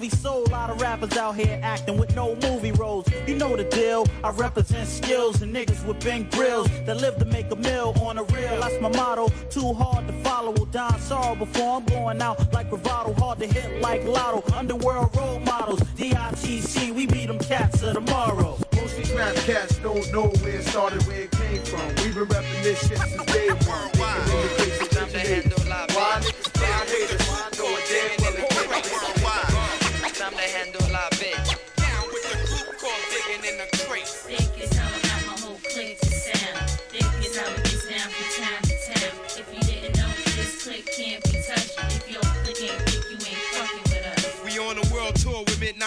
We sold a lot of rappers out here acting with no movie roles. You know the deal. I represent skills and niggas with big grills that live to make a meal on the real. That's my motto. Too hard to follow. Will die sorrow before I'm going out like bravado. Hard to hit like lotto. Underworld role models. DITC. We beat them cats of tomorrow. Most these rap cats don't know where it started, where it came from. We've been repping this shit since day one. Time to handle live Why niggas down haters? Know it damn well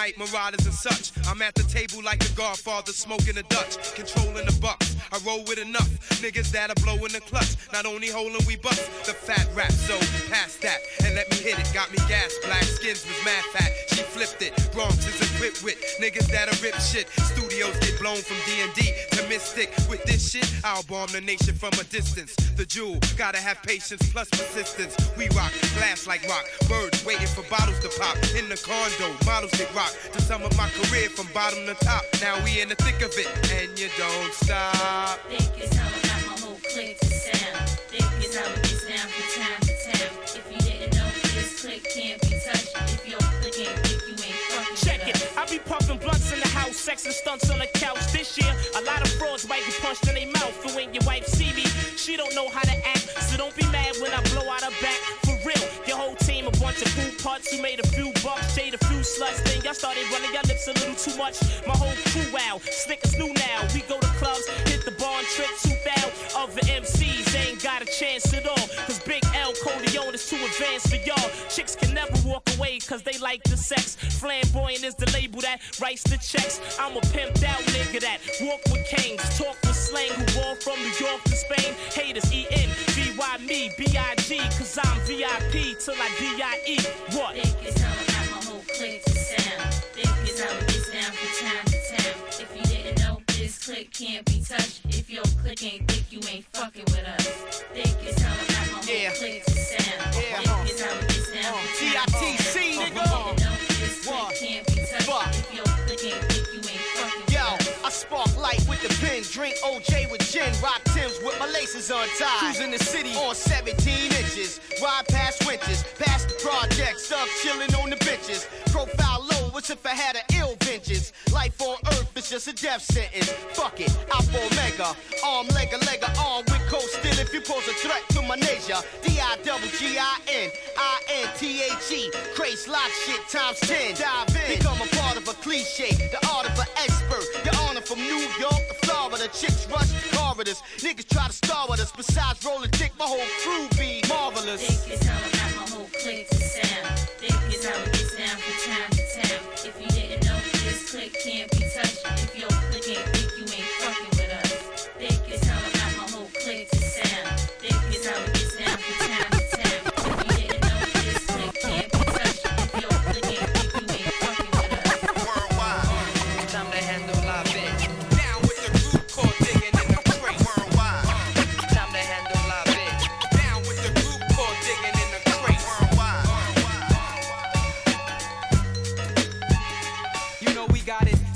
midnight marauders and such. I'm at the table like the Godfather, smoking a Dutch, controlling the bucks. I roll with enough niggas that are blowing the clutch. Not only holding we bucks, the fat rap, so pass that and let me hit it. Got me gas, black skins was mad fat. She flipped it. Bronx is equipped with niggas that are rip shit. Studios get blown from D&D to Mystic. With this shit, I'll bomb the nation from a distance. The jewel, gotta have patience plus persistence. We rock, glass like rock. Birds waiting for bottles to pop. In the condo, models get rock. To sum up my career from bottom to top. Now we in the thick of it, and you don't stop. Think it's how I got my whole clique to sound. Think it's how it gets down from town to town. If you didn't know, this clique can't be touched. If your clique ain't think you ain't fucking Check it. I be puffing blunts in the house, sex and stunts on the couch. This year, a lot of frauds might get punched in their mouth. And when your wife see me, she don't know how to act. So don't be mad when I blow out her back. For real, your whole team a bunch of fool putts who made a few bucks, shade a few sluts. Then y'all started running your lips a little too much. My whole crew out, slick as new now. We go to clubs, hit the bar and trick two thou. Other MCs ain't got a chance at all. Cause Big L Corleone is too advanced for y'all. Chicks can never walk away cause they like the sex. Flamboyant is the label that writes the checks. I'm a pimped out nigga that walk with kings, talk with slang, who ball from New York to Spain. Haters E N V Y me B I G cause I'm VIP till I D I E. What? Think it's how it gets down from town to town. If you didn't know, this clique can't be touched. If your clique ain't think you ain't fucking with us. Think it's how I got my whole Yeah. clique to sound. Yeah. Think it's how it gets down from uh, town to town. Nigga. didn't know, this One. can't be touched. Fuck. If your clique ain't think you ain't fucking with us. I spark light with the pen, drink OJ with gin, rock Tims with my laces untied. Cruising the city on 17 inches, ride past winters, past the projects, stuck chilling on the benches. Profile if I had an ill vengeance? Life on earth is just a death sentence. Fuck it, Alpha Omega, arm, leg, leg, arm with cold still if you pose a threat to my nature. D-I-double-G-I-N, I-N-T-H-E, craze lock shit times 10. Dive in, become a part of a cliche, the art of an expert. The honor from New York to Florida, chicks rush the corridors. Niggas try to star with us, besides rolling dick, my whole crew be marvelous. Think it's how I got my whole clique to sound. Think it's how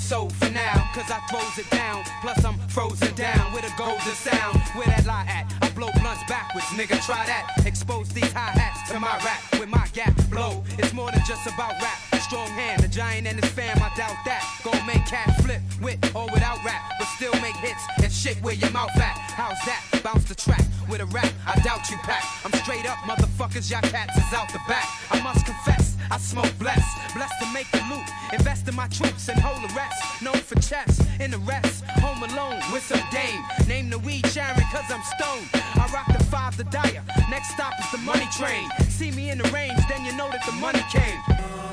so for now, cause I throws it down. Plus I'm frozen down with a golden sound. Where that lie at? I blow blunts backwards, nigga, try that. Expose these hi-hats to my rap with my gap blow. It's more than just about rap. Strong hand, the giant and his fam, I doubt that. Gon' make cat flip with or without rap, still make hits and shit where your mouth at. How's that? Bounce the track with a rap, I doubt you pack. I'm straight up, motherfuckers, y'all cats is out the back. I must confess, I smoke blessed, blessed to make the loot. Invest in my troops and hold the rest. Known for chess, in the rest. Home alone with some dame. Name the weed Sharon, cause I'm stoned. I rock the five, the dire. Next stop is the money train. See me in the range, then you know that the money came.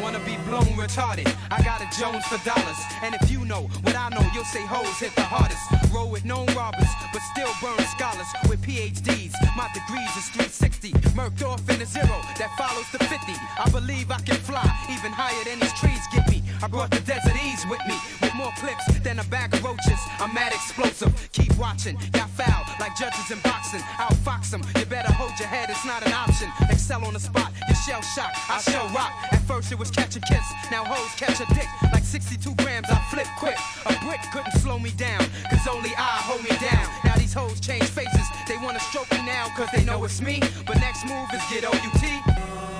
Wanna be blown retarded. I got a Jones for dollars. And if you know what I know, you'll say hoes hit the hardest. roll with known robbers, but still burn scholars with PhDs. My degrees is 360, murked off in a zero that follows the 50. I believe I can fly even higher than these trees get me. I brought the desert ease with me, with more clips than a bag of roaches. I'm mad explosive, keep watching. Y'all foul like judges in boxing. I'll fox them. You better hold your head, it's not an option. Excel on the spot, you shell shock. I shell rock. At first it was catch a kiss, now hoes catch a dick. Like 62 grams, I flip quick. A brick couldn't slow me down, cause only I hold me down. Now these hoes change faces, they wanna stroke me now, cause they know it's me. But next move is get OUT.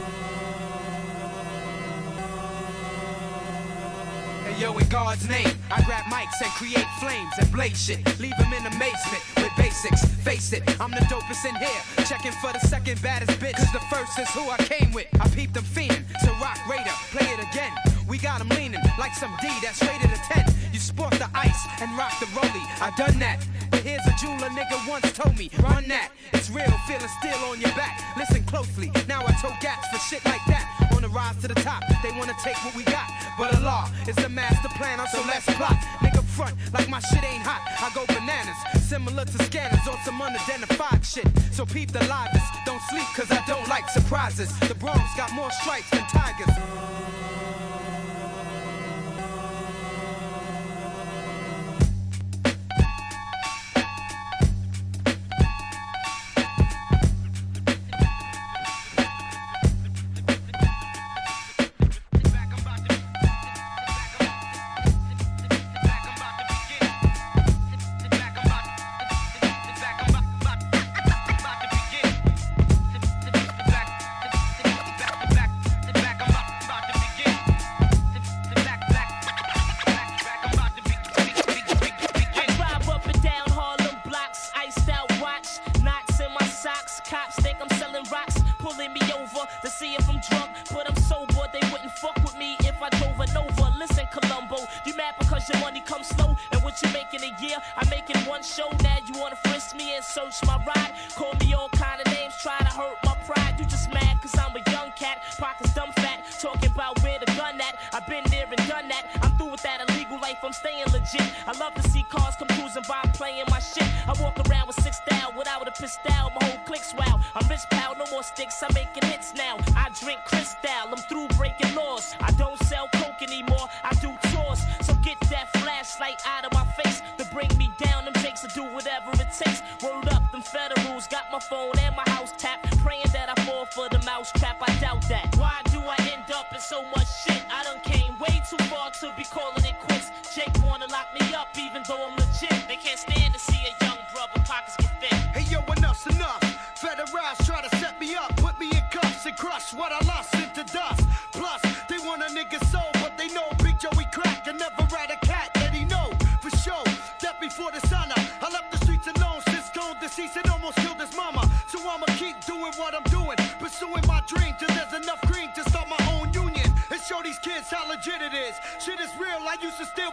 Yo, in God's name, I grab mics and create flames and blaze shit. Leave them in amazement with basics. Face it, I'm the dopest in here. Checking for the second baddest bitch. Cause the first is who I came with. I peeped them fiending. So rock Raider, play it again. We got them leaning like some D that's rated a 10. You sport the ice and rock the rollie. I done that. But here's a jeweler nigga once told me, run that. It's real, feeling still on your back. Listen closely. Now I tow gats for shit like that. On the rise to the top, they wanna take what we got. But Allah is the master planner, so let's plot. Nigga front like my shit ain't hot. I go bananas, similar to scanners on some unidentified shit. So peep the livest, don't sleep cause I don't like surprises. The Bronx got more stripes than tigers. The mouse trap, I doubt that. Why do I end up in so much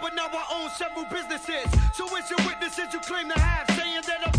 But now I own several businesses. So it's your witnesses you claim to have, saying that I'm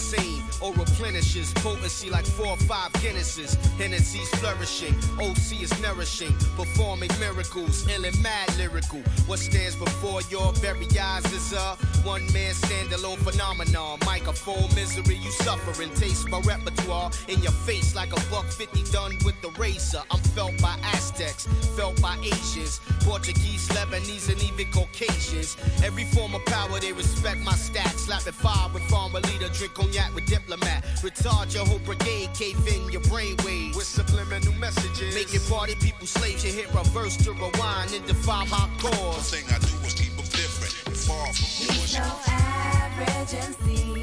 scene. Or replenishes potency like four or five Guinnesses. Hennessy's flourishing. OC is nourishing. Performing miracles. Ill and mad lyrical. What stands before your very eyes is a one man standalone phenomenon. Microphone misery you suffering. Taste my repertoire in your face like a buck 50 done with the razor. I'm felt by Aztecs, felt by Asians, Portuguese, Lebanese, and even Caucasians. Every form of power, they respect my stats. Slapping fire with farmer leader, drink cognac with diplomat. Retard your whole brigade, cave in your brainwave with subliminal messages. Making party people slaves, you hit reverse to rewind and defy my cause. The thing I do is keep them different and far from He's bullshit. so average MC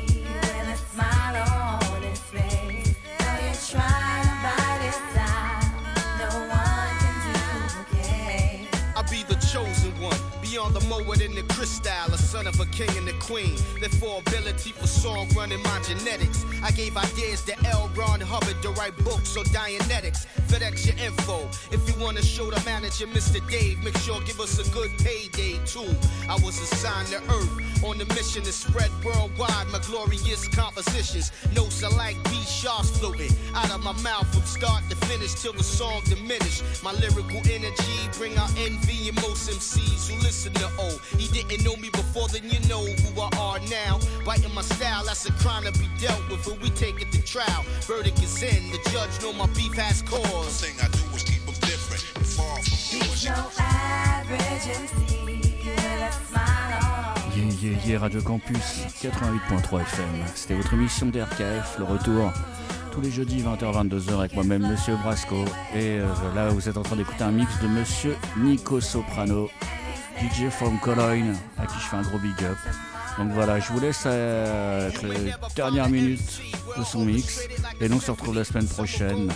beyond the crystal, a son of a king and a queen. Therefore, ability for song running my genetics. I gave ideas to L. Ron Hubbard to write books on Dianetics. FedEx your info. If you wanna show the manager, Mr. Dave, make sure give us a good payday too. I was assigned to Earth on the mission to spread worldwide my glorious compositions. Notes are like B sharps floating out of my mouth from start to finish till the song diminish. My lyrical energy bring out envy in most MCs who listen to O. Didn't know me before, then you know who I are now. Biting my style, that's a crime to be dealt with, but we take it to trial. Verdict is in, the judge know my beef has The cause. thing I do is keep them different and far from He's bullshit. no average MC with a smile on Yeah, yeah, yeah, Radio Campus 88.3 FM. C'était votre émission d'RKF, le retour tous les jeudis 20h-22h avec moi-même, Monsieur Brasco. Et euh, là, vous êtes en train d'écouter un mix de Monsieur Nico Soprano, DJ from Cologne, à qui je fais un gros big up. Donc voilà, je vous laisse avec les dernières minutes de son mix. Et nous on se retrouve la semaine prochaine,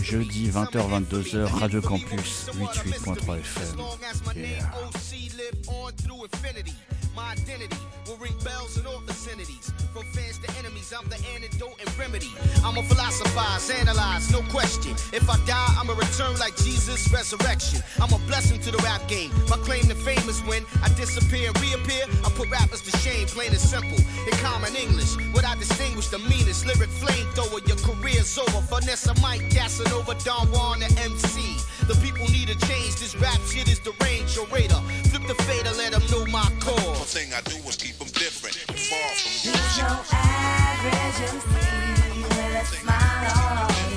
jeudi 20h-22h, Radio Campus 88.3 FM. My identity will ring bells in all vicinities. From fans to enemies, I'm the antidote and remedy. I'm a philosophize, analyze, no question. If I die, I'ma return like Jesus' resurrection. I'm a blessing to the rap game. My claim to fame is when I disappear and reappear. I put rappers to shame, plain and simple. In common English, what I distinguish the meanest. Lyric flamethrower, your career's over. Vanessa Mike, over Don Juan, the MC. The people need a change. This rap shit is the range, your radar. Flip the fader, let them know my The cause. thing I do is keep them different and far from He's bullshit. no average MC with a smile on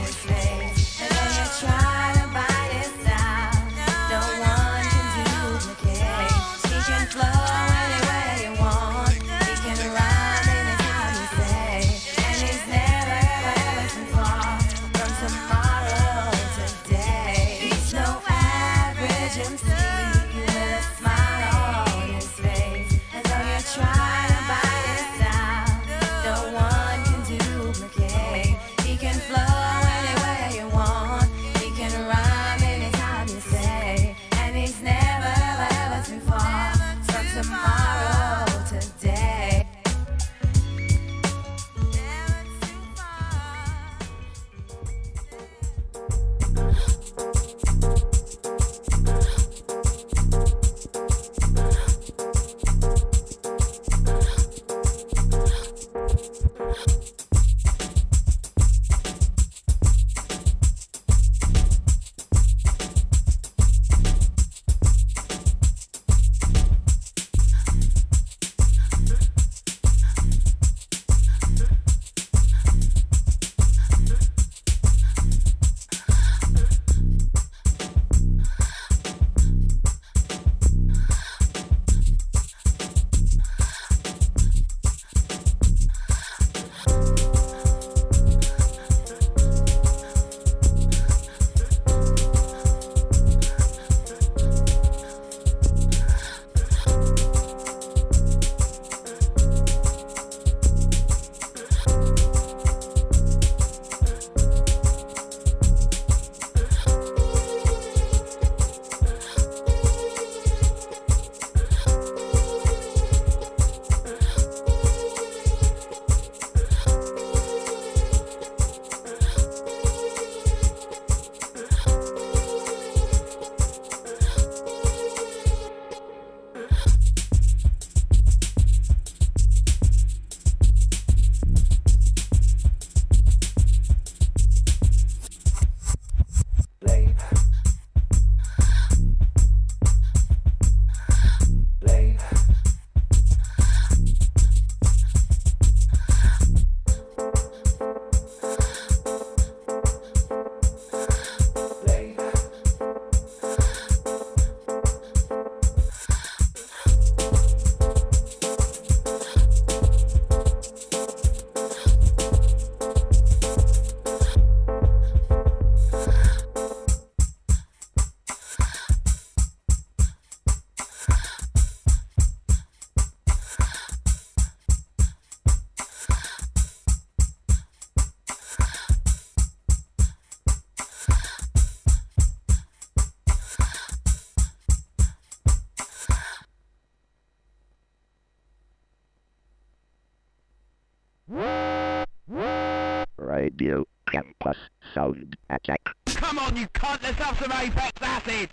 Radio Campus Sound Attack. Come on, you cunt, let's have some Apex Acid!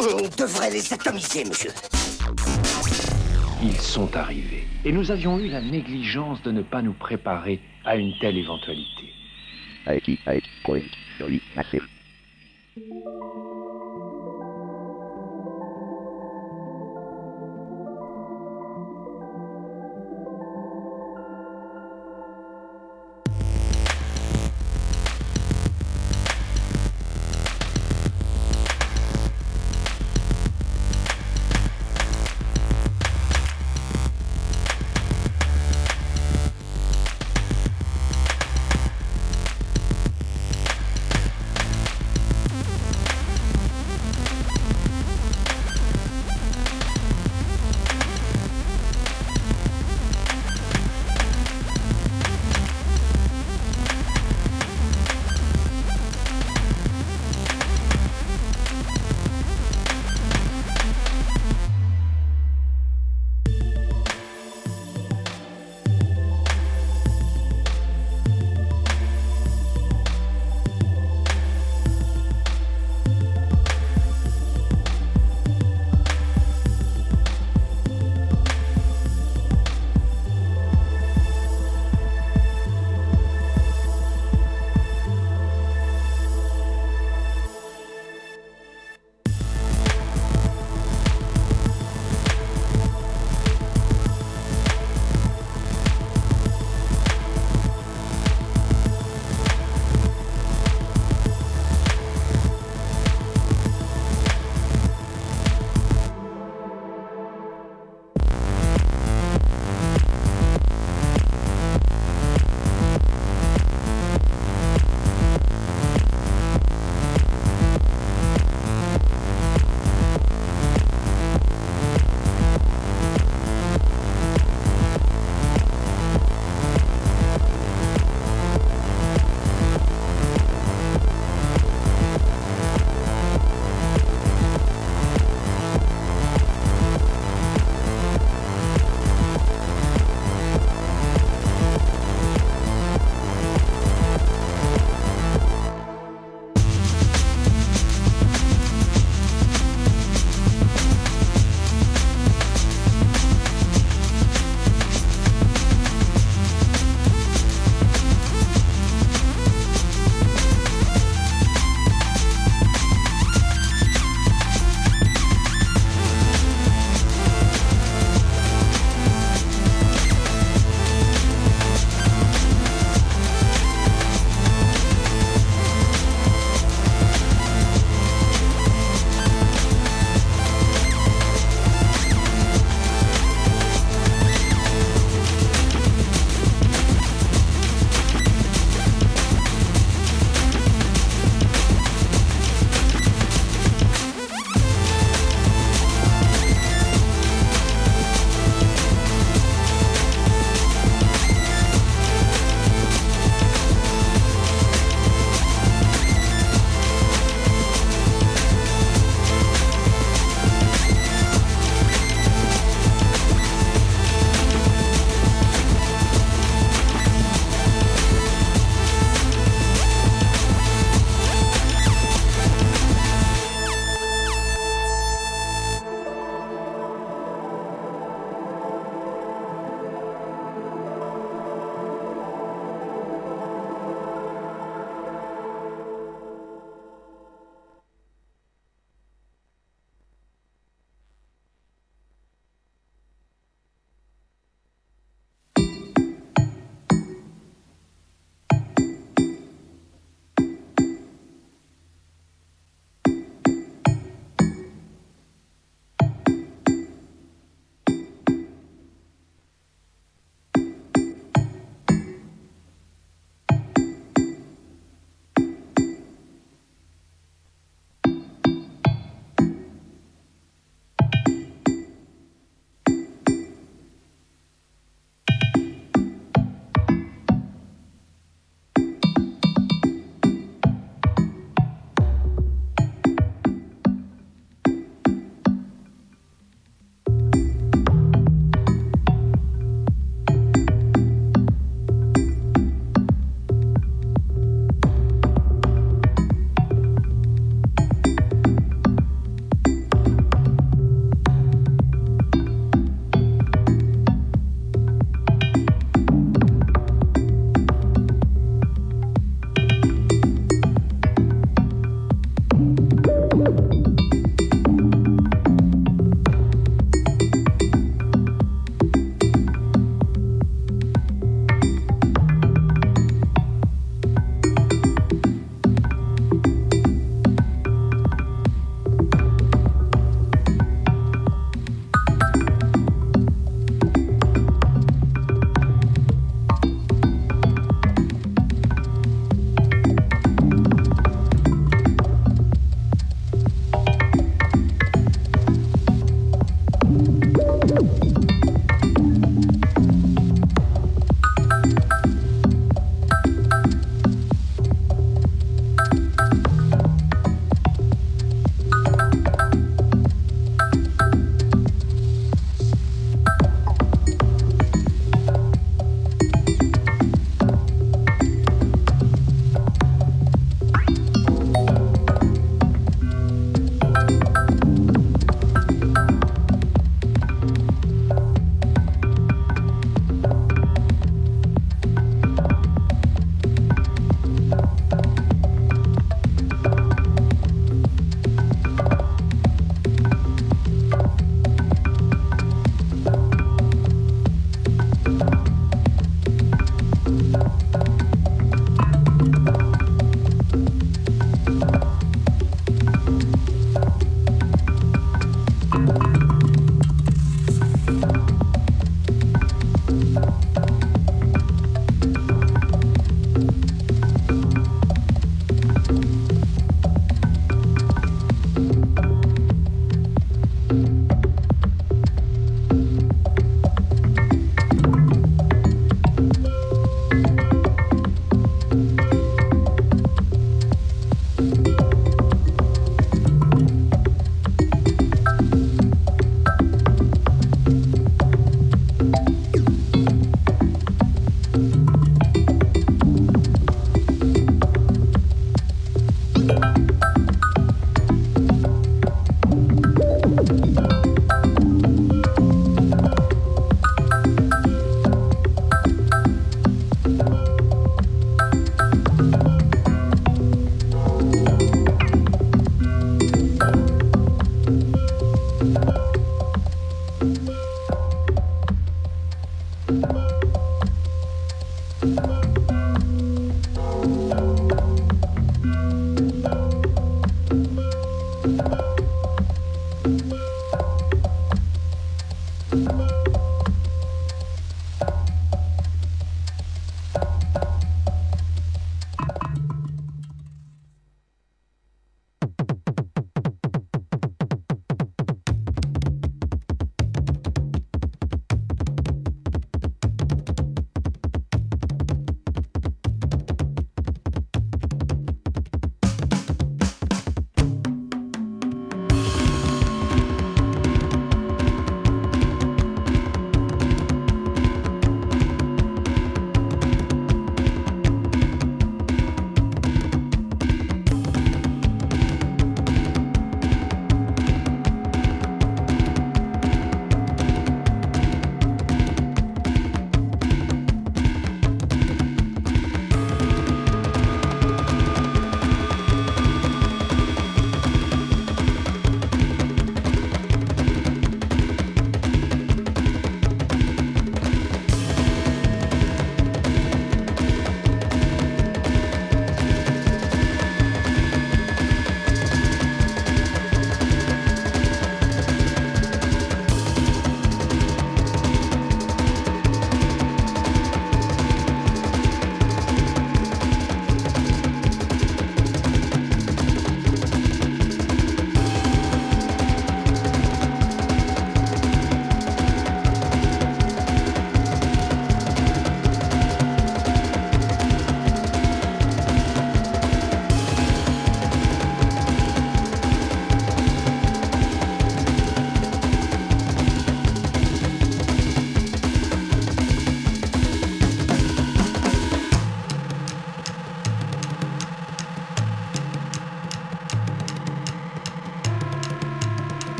On devrait les atomiser, monsieur. Ils sont arrivés. Et nous avions eu la négligence de ne pas nous préparer à une telle éventualité. 88.3 Massive.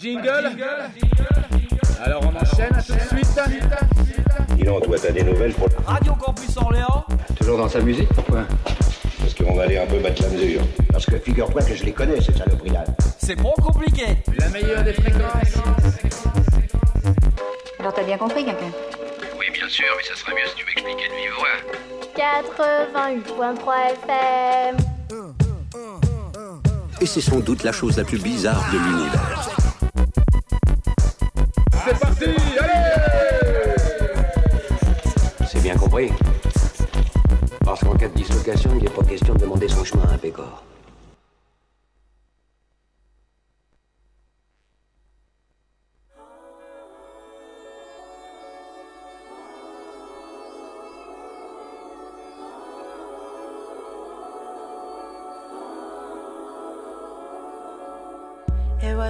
Jingle Alors on enchaîne tout de suite Dis donc, toi, t'as des nouvelles pour... Radio Campus Orléans Toujours dans sa musique, pourquoi Parce qu'on va aller un peu battre la mesure. Parce que figure-toi que je les connais, ces saloperies-là. C'est pas compliqué. La meilleure des fréquences. Alors t'as bien compris, quelqu'un Oui, bien sûr, mais ça serait mieux si tu m'expliquais de vive voix. 88.3 FM. Et c'est sans doute la chose la plus bizarre de l'univers.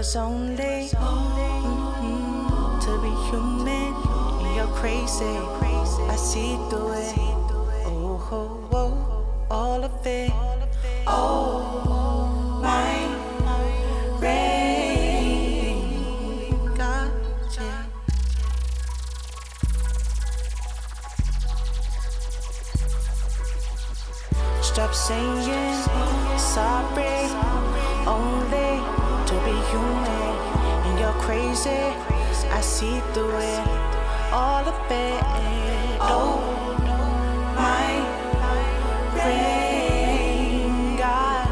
Was only mm, to be human. And you're crazy. I see through it. Oh, oh, oh, all of it. Oh, my rain. Gotcha. Stop saying sorry. Only crazy. I see through it. All of it. Oh, my rain. God.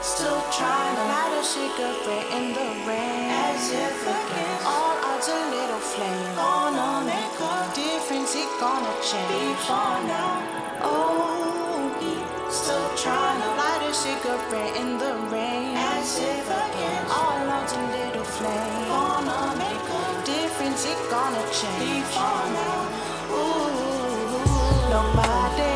Still trying to light a cigarette in the rain. As if against all odds, a little flame. Gonna make a difference, it gonna change. Before now, oh, still trying to light a cigarette in the rain. As if against all odds, a little flame. Gonna make a difference, it gonna change. Before now, ooh, nobody.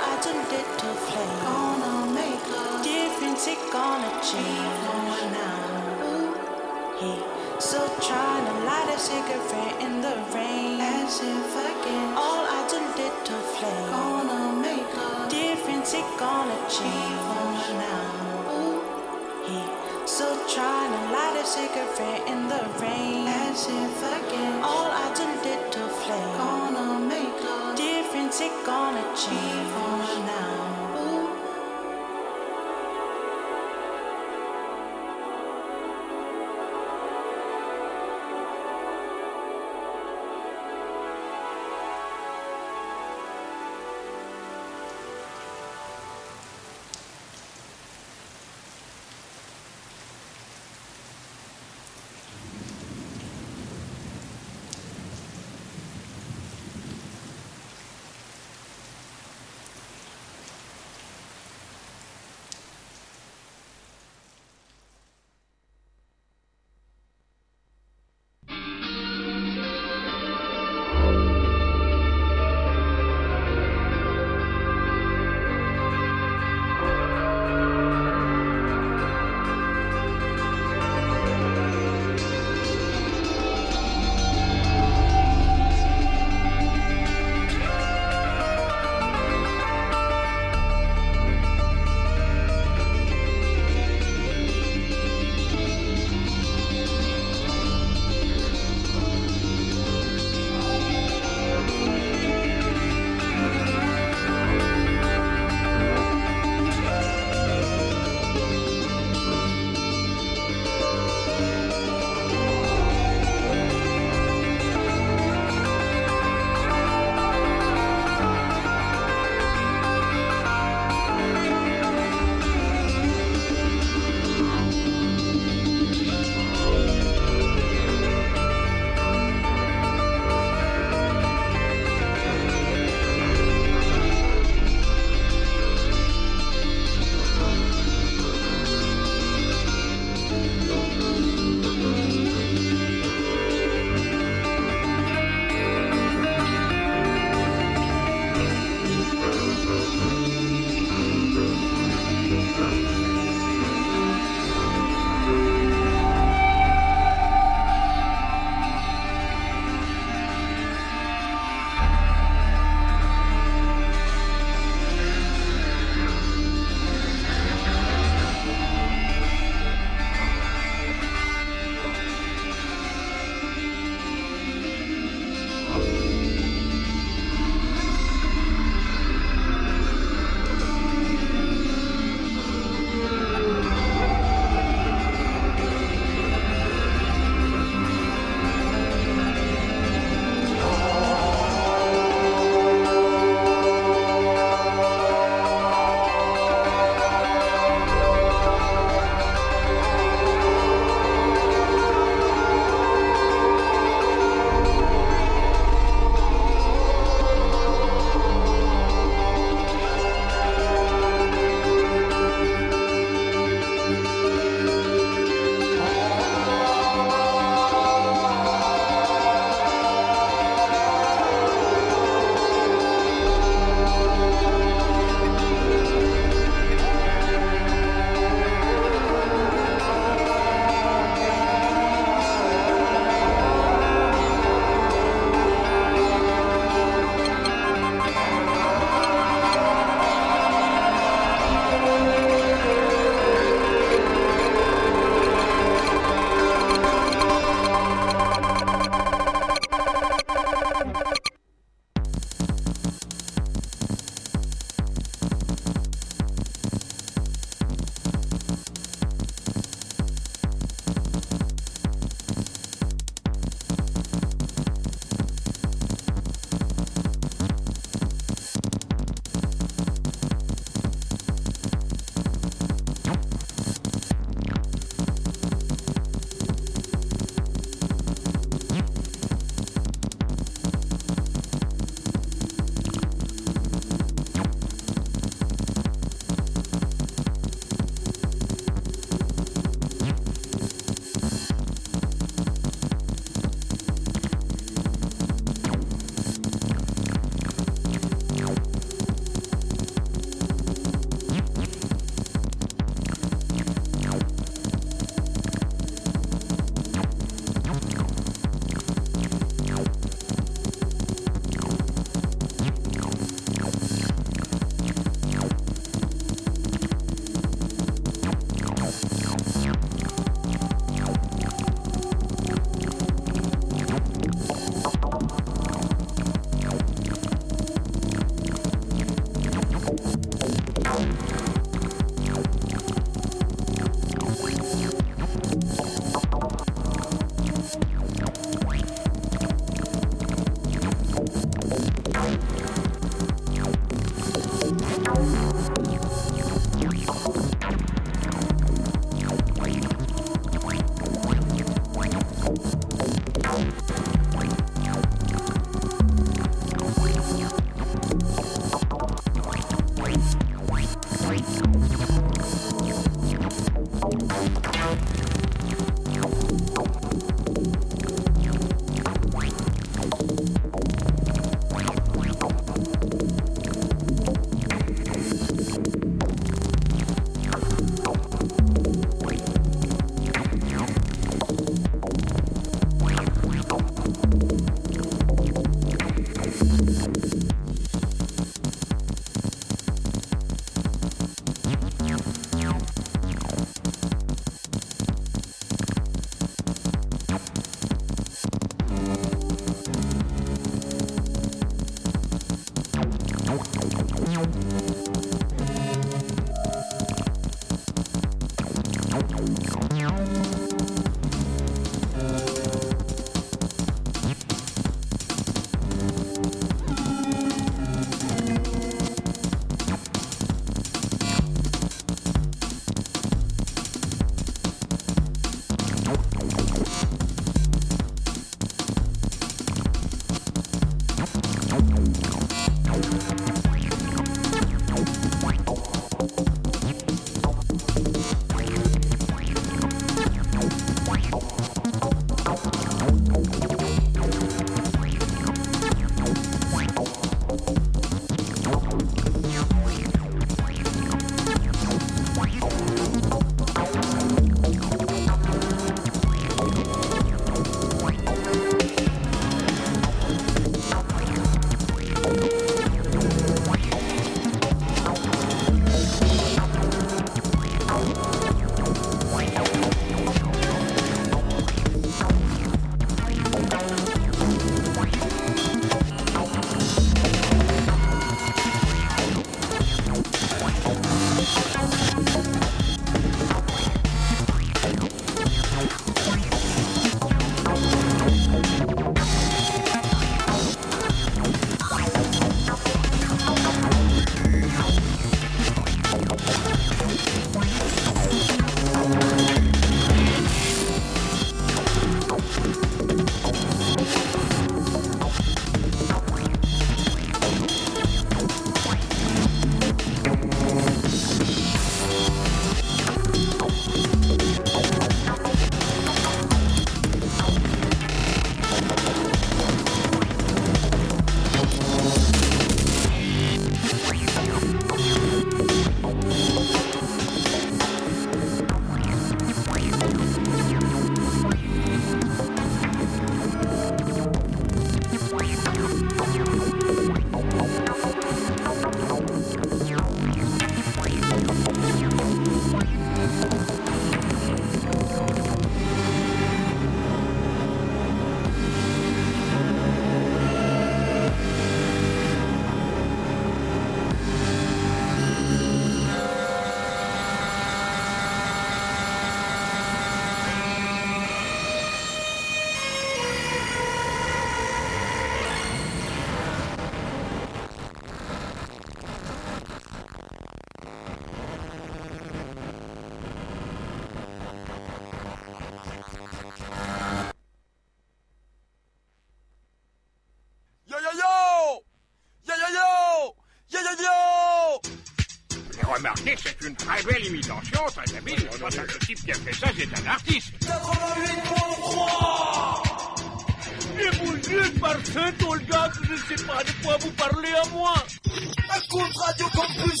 Que le type qui a fait ça, c'est un artiste. 88.3 Et vous dites par cet Olga que je ne sais pas de quoi vous parlez à moi Écoute Radio Campus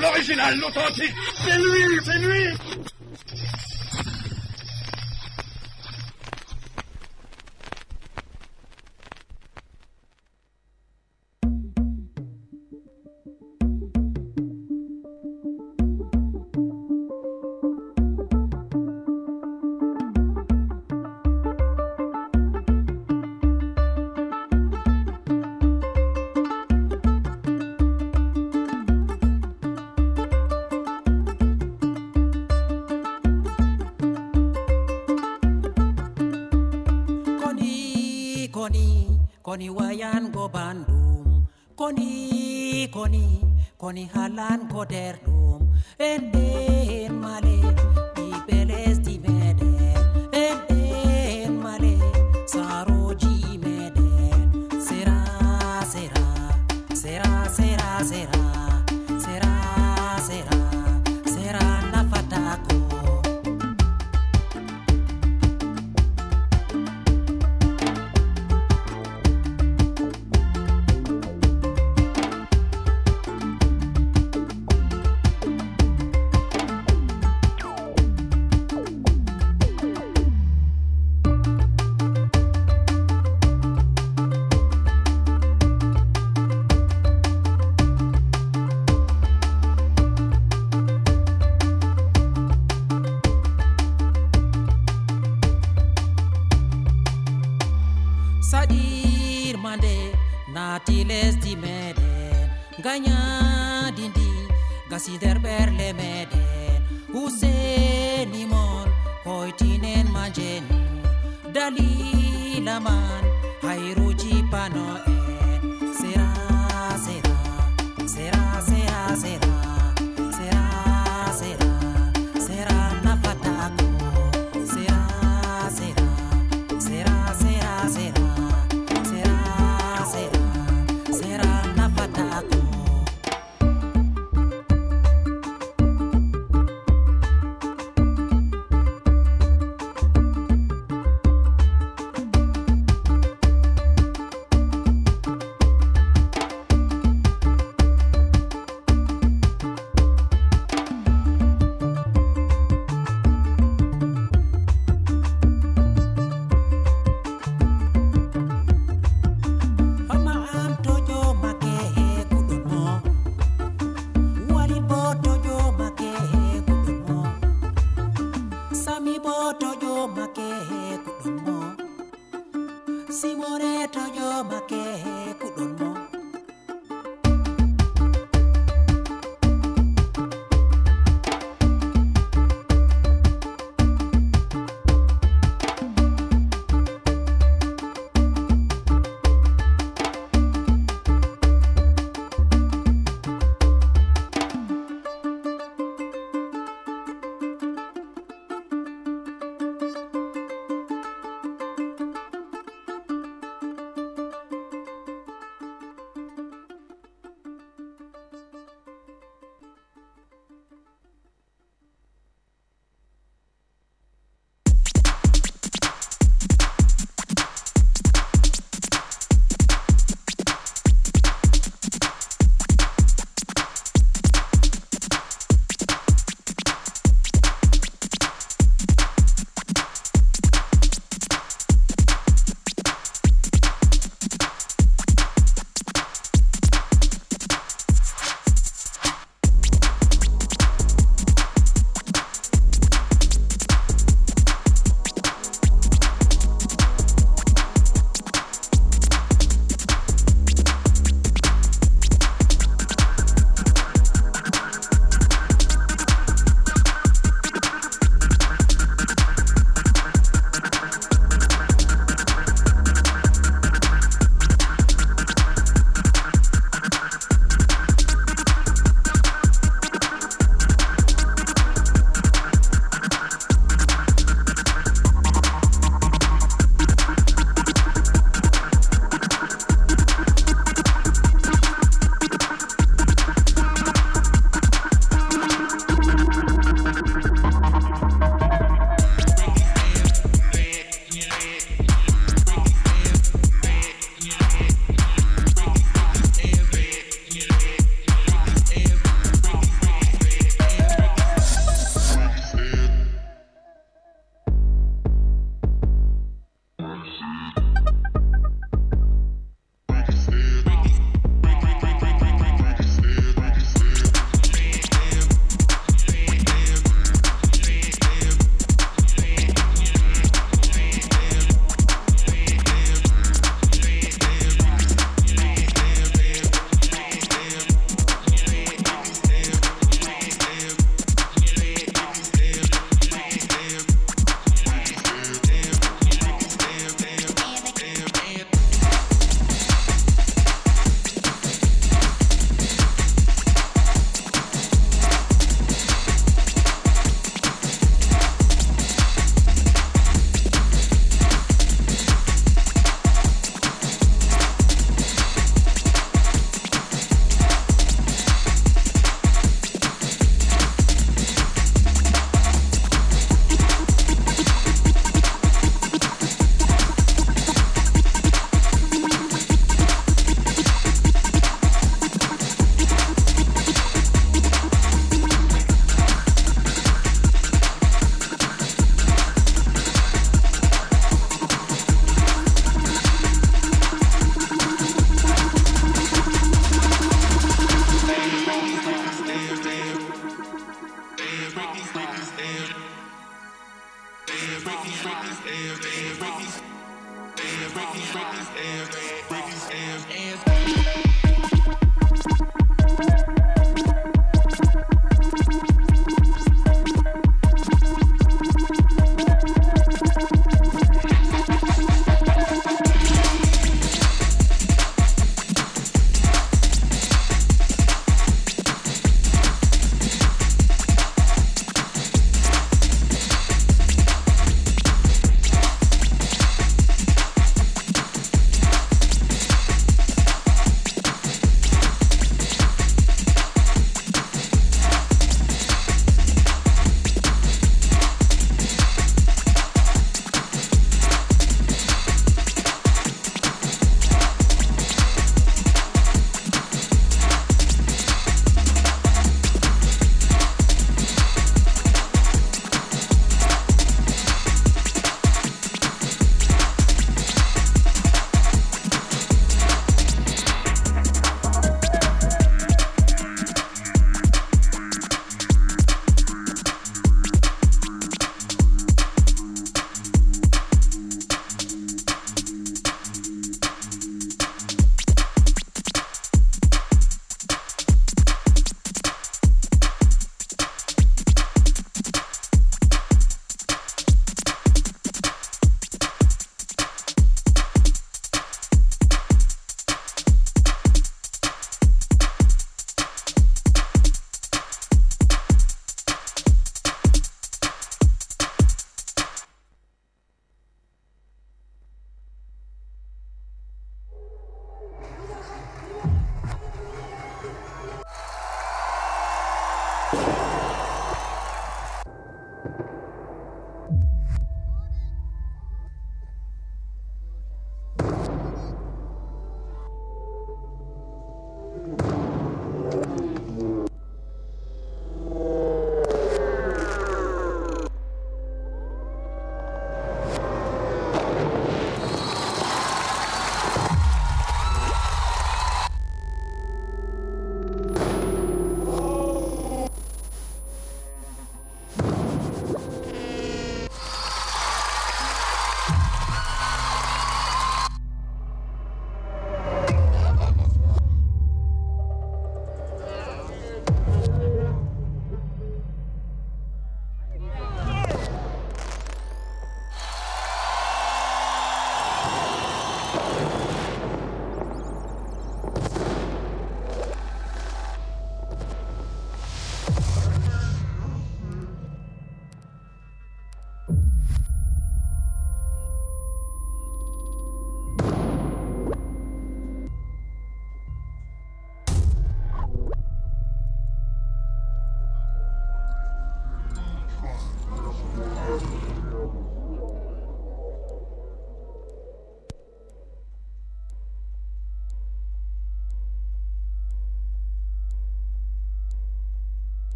L'original, l'authentique. C'est lui, c'est lui koni halan go derdum.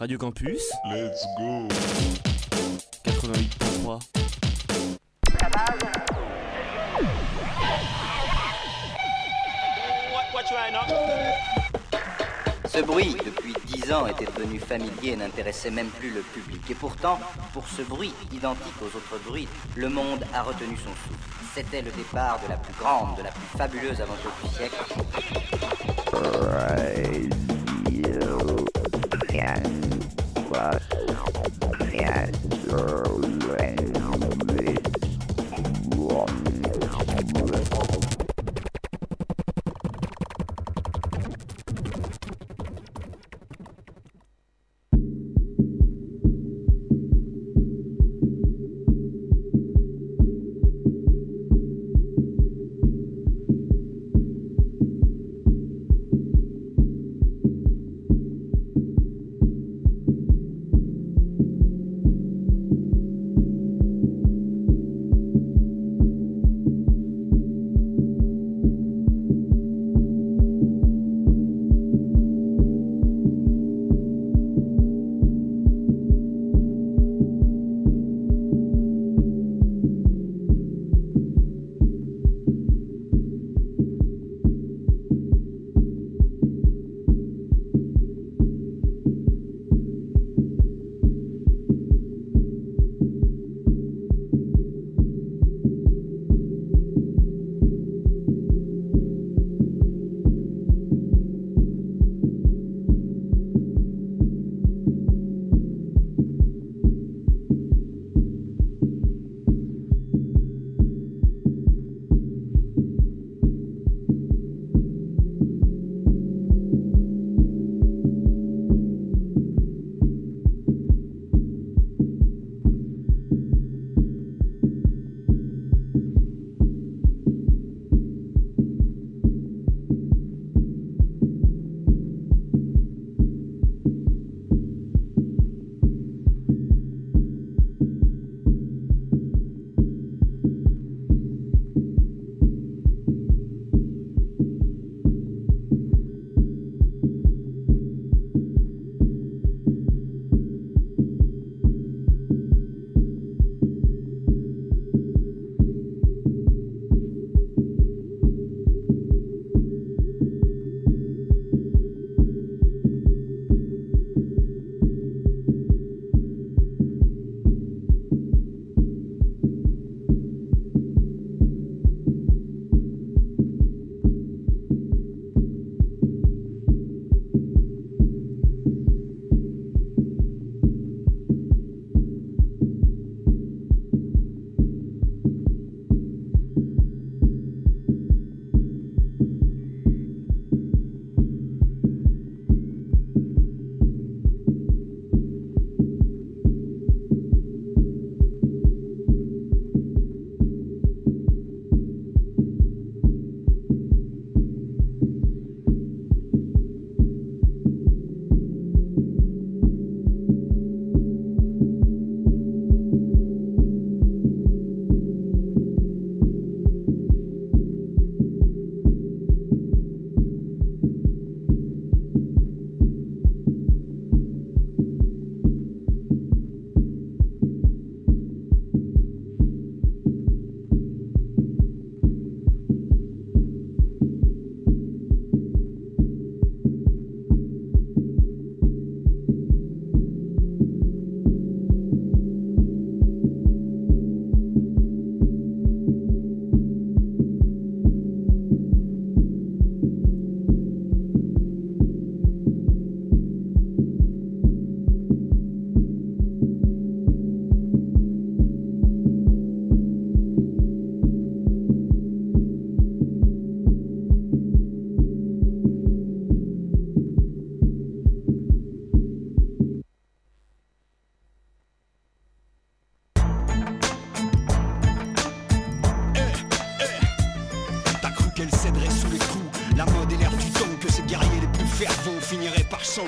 Radio Campus. Let's go. 88.3. Ce bruit, depuis dix ans, était devenu familier et n'intéressait même plus le public. Et pourtant, pour ce bruit, identique aux autres bruits, le monde a retenu son souffle. C'était le départ de la plus grande, de la plus fabuleuse aventure du siècle.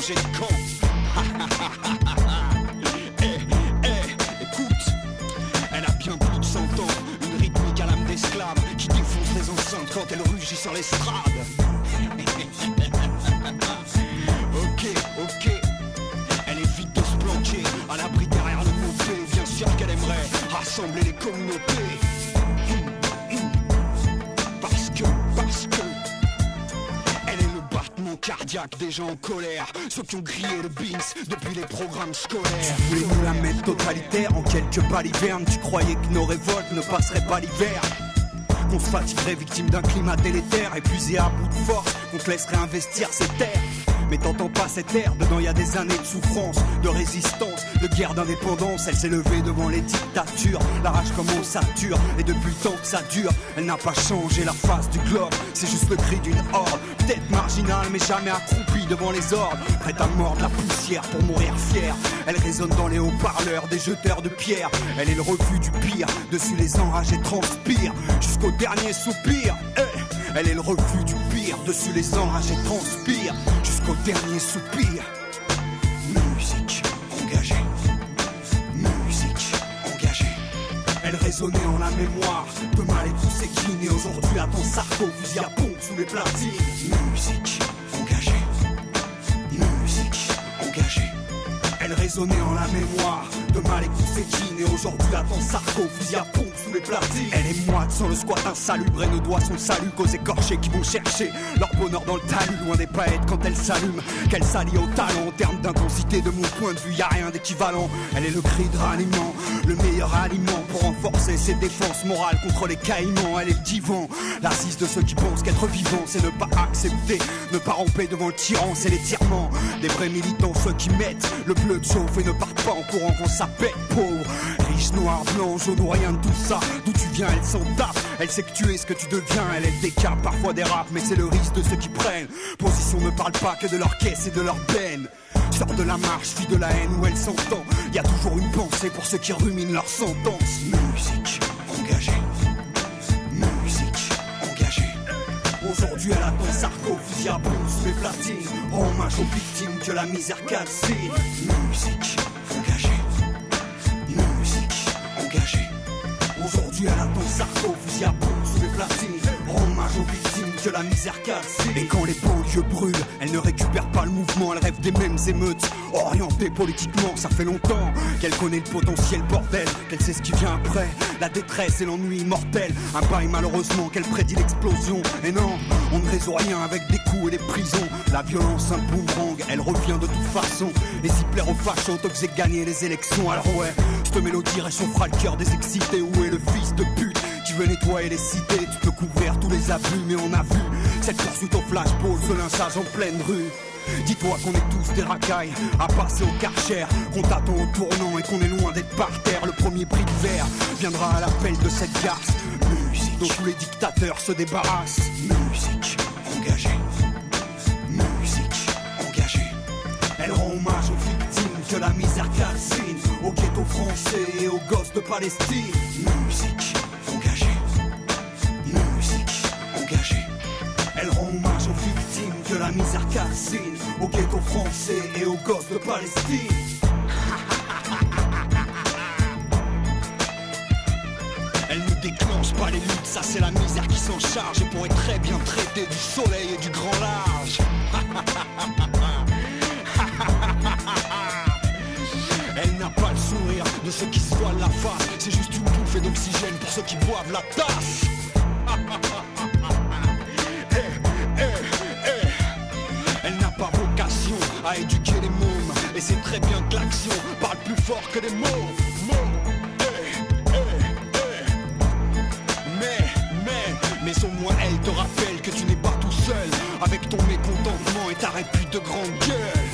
Finiraient des gens en colère Ceux qui ont grillé le Beans depuis les programmes scolaires Tu voulais nous la mettre totalitaire en quelques balivernes Tu croyais que nos révoltes ne passeraient pas l'hiver Qu'on se fatiguerait victime d'un climat délétère Épuisé à bout de force, qu'on te laisserait investir ses terres mais t'entends pas cette ère, dedans y a des années de souffrance, de résistance, de guerre d'indépendance. Elle s'est levée devant les dictatures, la rage comme on sature. Et depuis le temps que ça dure, elle n'a pas changé la face du globe. C'est juste le cri d'une horde, peut-être marginale, mais jamais accroupie devant les ordres. Prête à mordre la poussière pour mourir fière. Elle résonne dans les haut-parleurs des jeteurs de pierre. Elle est le refus du pire, dessus les enragés transpirent, jusqu'au dernier soupir. Eh, elle est le refus du pire, dessus les enragés transpirent, jusqu'au dernier soupir. Musique engagée, musique engagée. Elle résonnait en la mémoire de mal kines. Et aujourd'hui à ton sarco, fusil à pompe sous les platines. Musique engagée, musique engagée. Elle résonnait en la mémoire de mal et tous ses kines. Et aujourd'hui à ton sarco, fusil à pompe sous les platines. Elle est moite sans le squat insalubre et ne doit son salut qu'aux écorchés qui vont chercher leur bonheur dans le talus. Loin des paillettes quand elle s'allume, qu'elle s'allie au talent. En termes d'intensité, de mon point de vue, y a rien d'équivalent. Elle est le cri de ralliement, le meilleur aliment pour renforcer ses défenses morales contre les caïmans. Elle est le divan, l'assise de ceux qui pensent qu'être vivant, c'est ne pas accepter, ne pas ramper devant le tyran, c'est l'étirement. Des vrais militants, ceux qui mettent le bleu de chauffe et ne partent pas en courant quand ça pète, pauvre. Riche, noir, blanc, jaune rien de tout ça. D'où tu viens, elle s'en tape. Elle sait que tu es ce que tu deviens. Elle est parfois des raps, mais c'est le risque de ceux qui prennent. Position ne parle pas que de leur caisse et de leur peine. De la marche, fuis de la haine où elle s'entend. Y a toujours une pensée pour ceux qui ruminent leur sentence. Musique engagée. Musique engagée. Aujourd'hui, elle attend fusil à sous les platines. Hommage aux victimes que la misère calcine. Musique engagée. Musique engagée. Aujourd'hui, elle attend fusil à sous les platines. Hommage aux victimes que la misère calcine. Et quand les banlieues brûlent, elle ne récupère pas le mouvement, elle rêve des mêmes émeutes. Orientée politiquement, ça fait longtemps qu'elle connaît le potentiel bordel, qu'elle sait ce qui vient après. La détresse et l'ennui mortel. Un bail malheureusement qu'elle prédit l'explosion. Et non, on ne résout rien avec des coups et des prisons. La violence, un boomerang, elle revient de toute façon. Et si plaire aux fachos, que j'ai gagné les élections, alors ouais, cette mélodie réchauffera le cœur des excités. Où est le fils de pute qui veut nettoyer les cités Tu peux couvrir tous les abus, mais on a vu cette poursuite au flashball, ce lynchage en pleine rue. Dis-toi qu'on est tous des racailles à passer au karcher, qu'on t'attend au tournant et qu'on est loin d'être par terre. Le premier prix de verre viendra à l'appel de cette garce. Musique dont tous les dictateurs se débarrassent. Musique engagée. Musique engagée. Elle rend hommage aux victimes que la misère calcine, aux ghettos français et aux gosses de Palestine. Musique la misère calcine, aux ghettos français et aux gosses de Palestine. Elle ne déclenche pas les luttes, ça c'est la misère qui s'en charge et pourrait très bien traiter du soleil et du grand large. Elle n'a pas le sourire de ceux qui se voilent la face, c'est juste une bouffée d'oxygène pour ceux qui boivent la tasse. à éduquer les mômes. Et c'est très bien que l'action parle plus fort que les mots. Eh, eh, eh. Mais, mais, mais au moins elle te rappelle que tu n'es pas tout seul. Avec ton mécontentement et ta répute de grande gueule.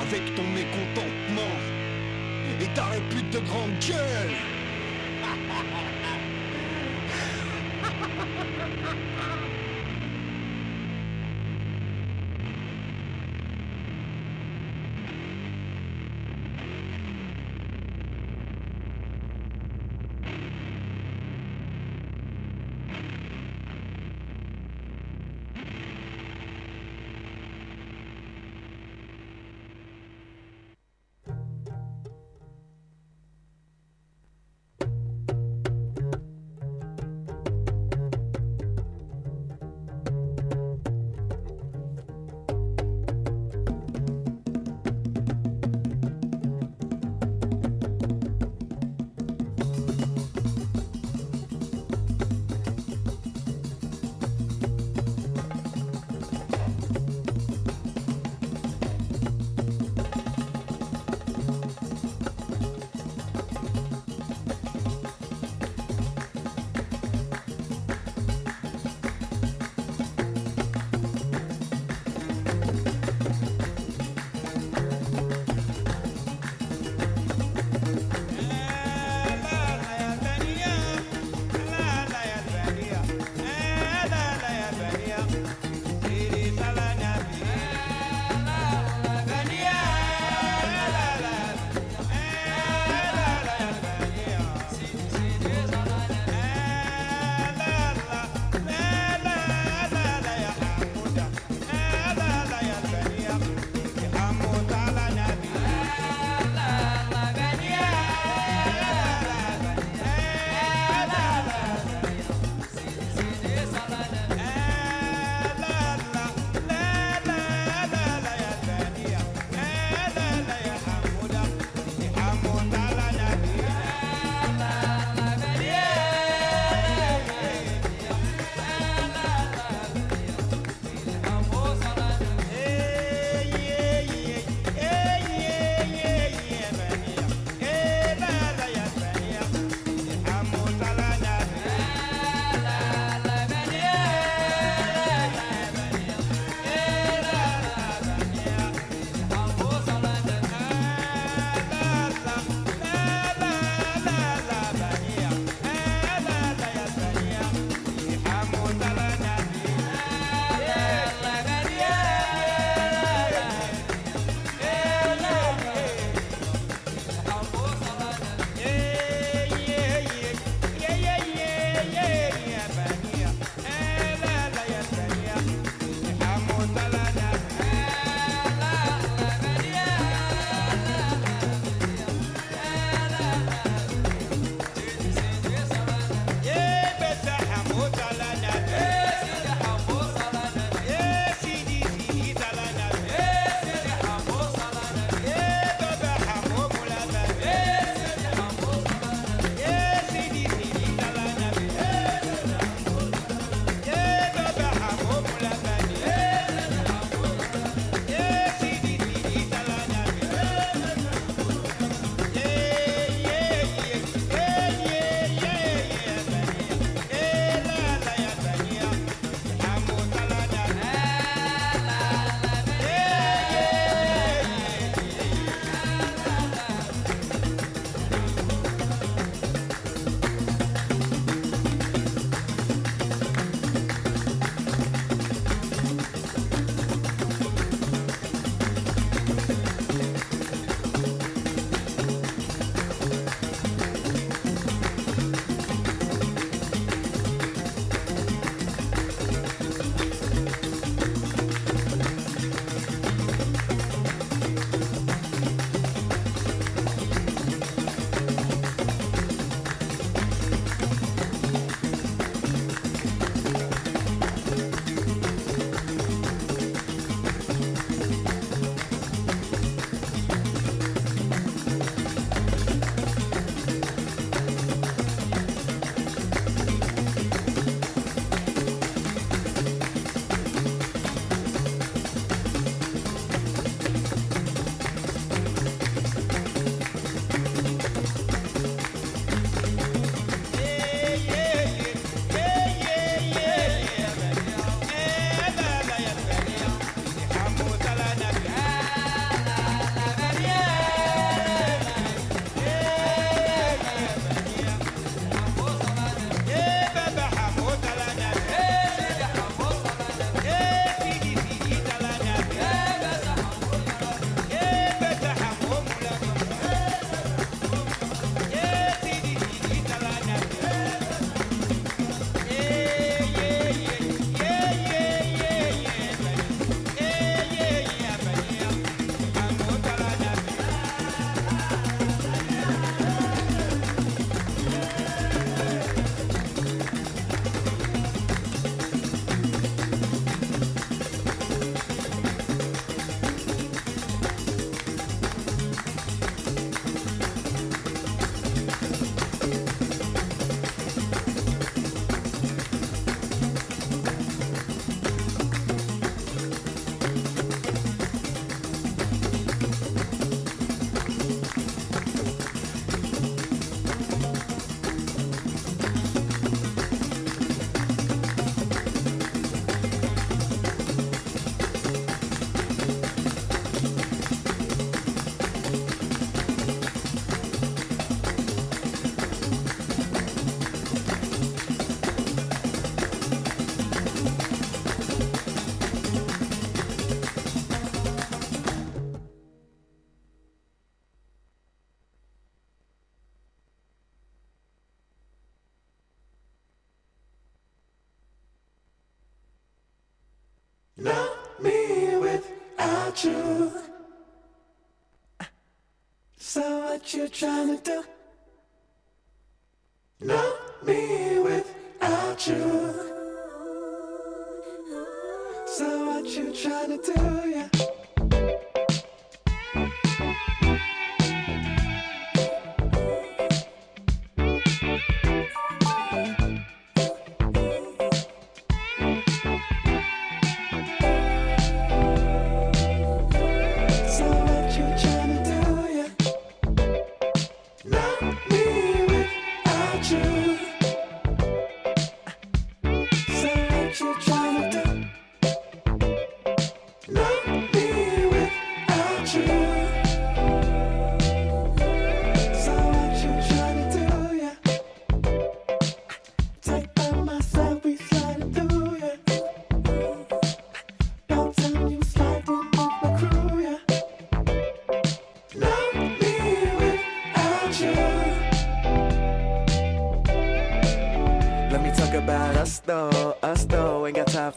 Avec ton mécontentement et ta répute de grande gueule.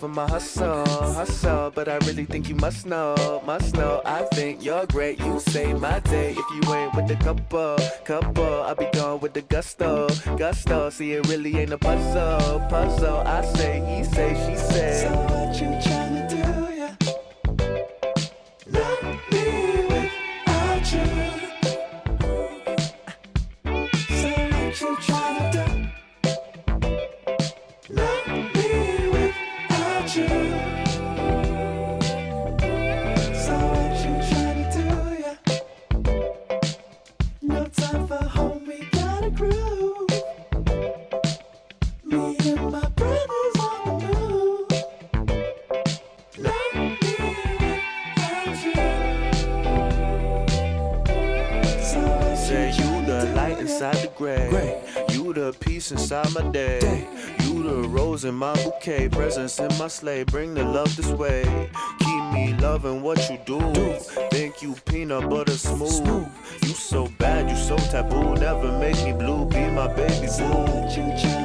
for my hustle, hustle. But I really think you must know, must know. I think you're great, you save my day. If you ain't with the couple, couple, I'll be gone with the gusto, gusto. See, it really ain't a puzzle, puzzle. I say, he say, she say. The gray. You the peace inside my day. You the rose in my bouquet. Presence in my sleigh. Bring the love this way. Keep me loving what you do. Think you peanut butter smooth. You so bad, you so taboo. Never make me blue. Be my baby boo. what you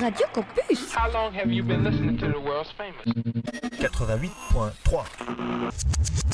Radio Campus. How long have you been listening to the world's famous? 88.3.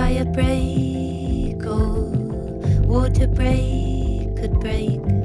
fire break or water break could break.